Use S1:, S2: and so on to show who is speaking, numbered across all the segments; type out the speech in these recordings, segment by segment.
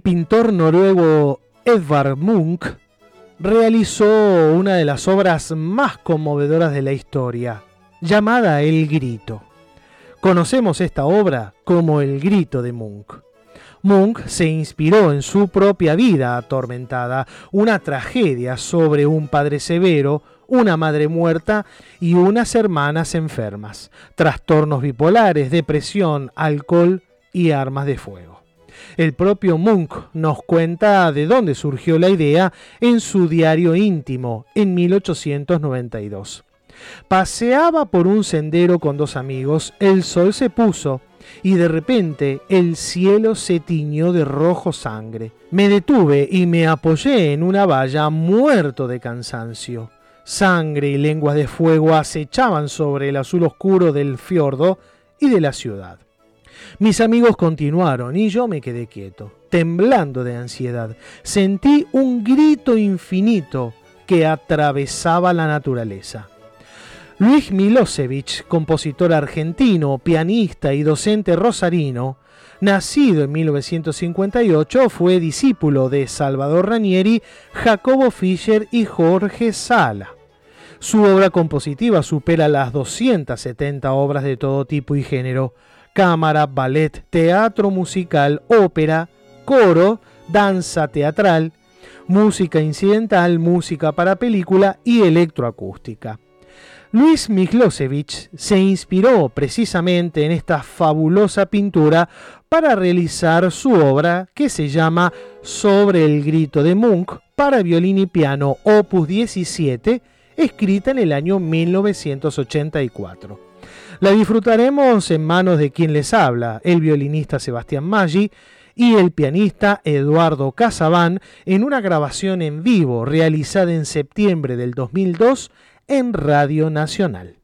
S1: El pintor noruego Edvard Munch realizó una de las obras más conmovedoras de la historia, llamada El Grito. Conocemos esta obra como El Grito de Munch. Munch se inspiró en su propia vida atormentada, una tragedia sobre un padre severo, una madre muerta y unas hermanas enfermas, trastornos bipolares, depresión, alcohol y armas de fuego. El propio Munch nos cuenta de dónde surgió la idea en su diario íntimo en 1892. Paseaba por un sendero con dos amigos, el sol se puso y de repente el cielo se tiñó de rojo sangre. Me detuve y me apoyé en una valla muerto de cansancio. Sangre y lenguas de fuego acechaban sobre el azul oscuro del fiordo y de la ciudad. Mis amigos continuaron y yo me quedé quieto, temblando de ansiedad. Sentí un grito infinito que atravesaba la naturaleza. Luis Milosevic, compositor argentino, pianista y docente rosarino, nacido en 1958, fue discípulo de Salvador Ranieri, Jacobo Fischer y Jorge Sala. Su obra compositiva supera las 270 obras de todo tipo y género, cámara, ballet, teatro musical, ópera, coro, danza teatral, música incidental, música para película y electroacústica. Luis Miklosevich se inspiró precisamente en esta fabulosa pintura para realizar su obra que se llama Sobre el grito de Munch para violín y piano opus 17, escrita en el año 1984. La disfrutaremos en manos de quien les habla, el violinista Sebastián Maggi y el pianista Eduardo Casabán en una grabación en vivo realizada en septiembre del 2002 en Radio Nacional.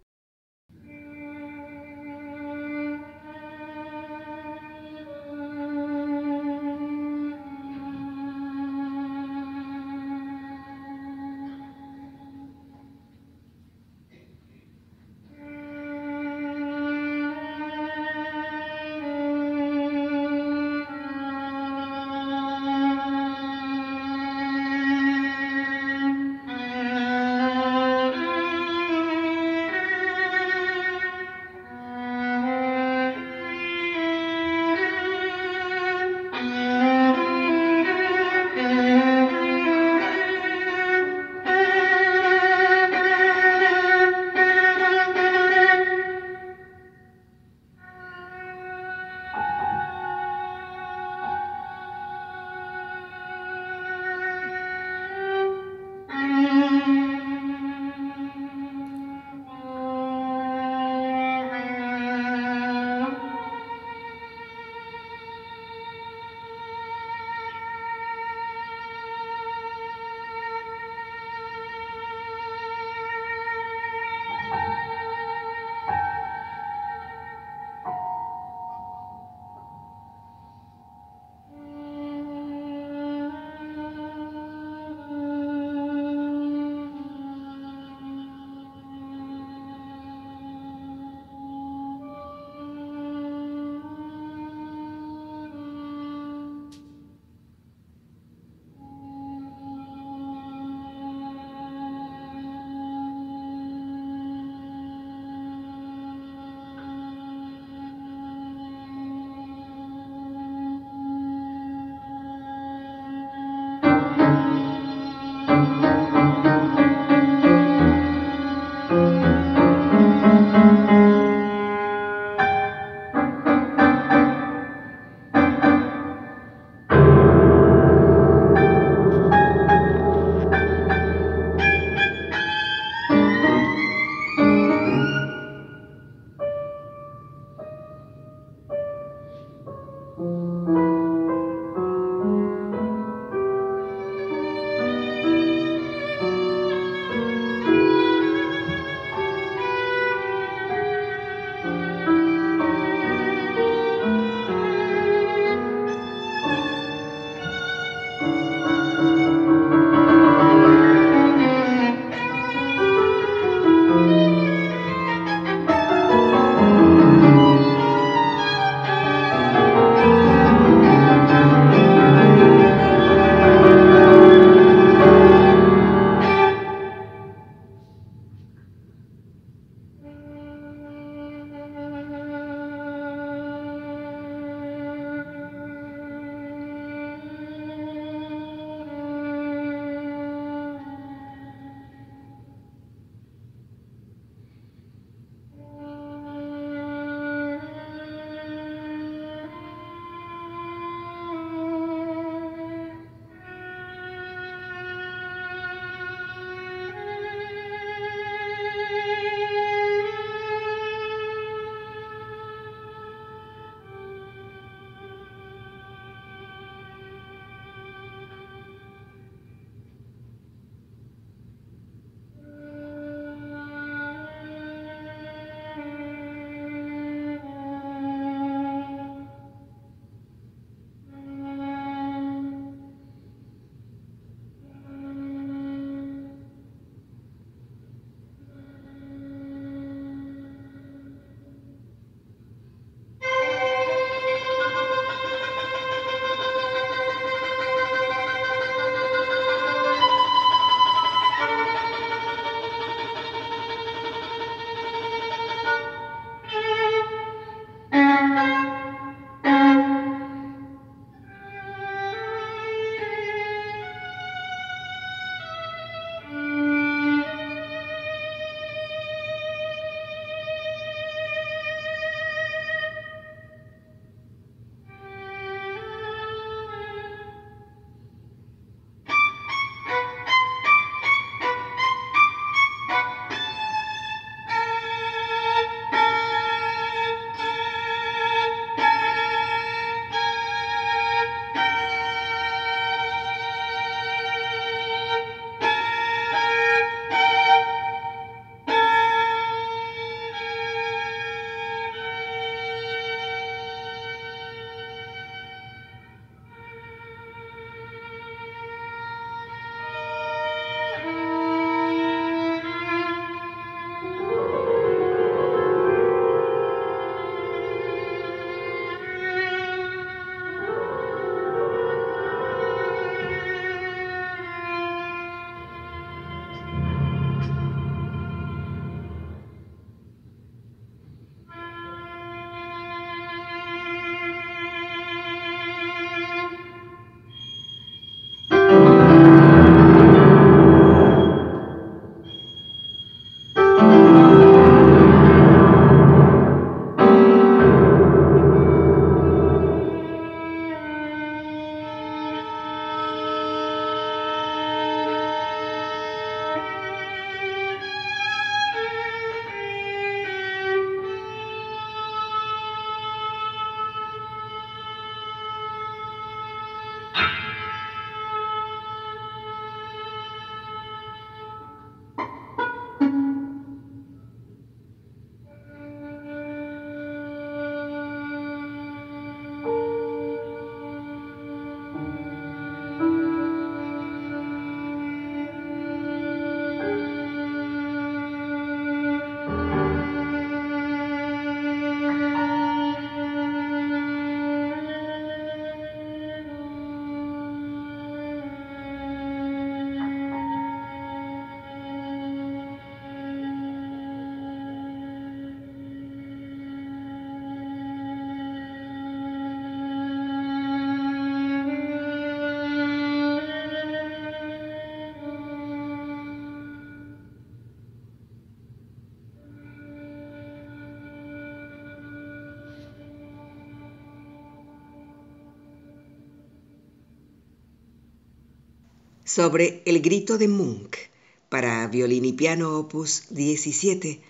S2: Sobre El grito de Munch para violín y piano opus 17,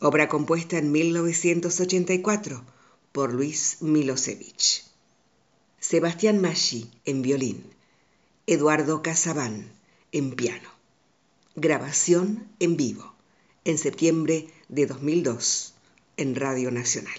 S2: obra compuesta en 1984 por Luis Milosevich. Sebastián Maggi en violín, Eduardo Casabán en piano. Grabación en vivo en septiembre de 2002 en Radio Nacional.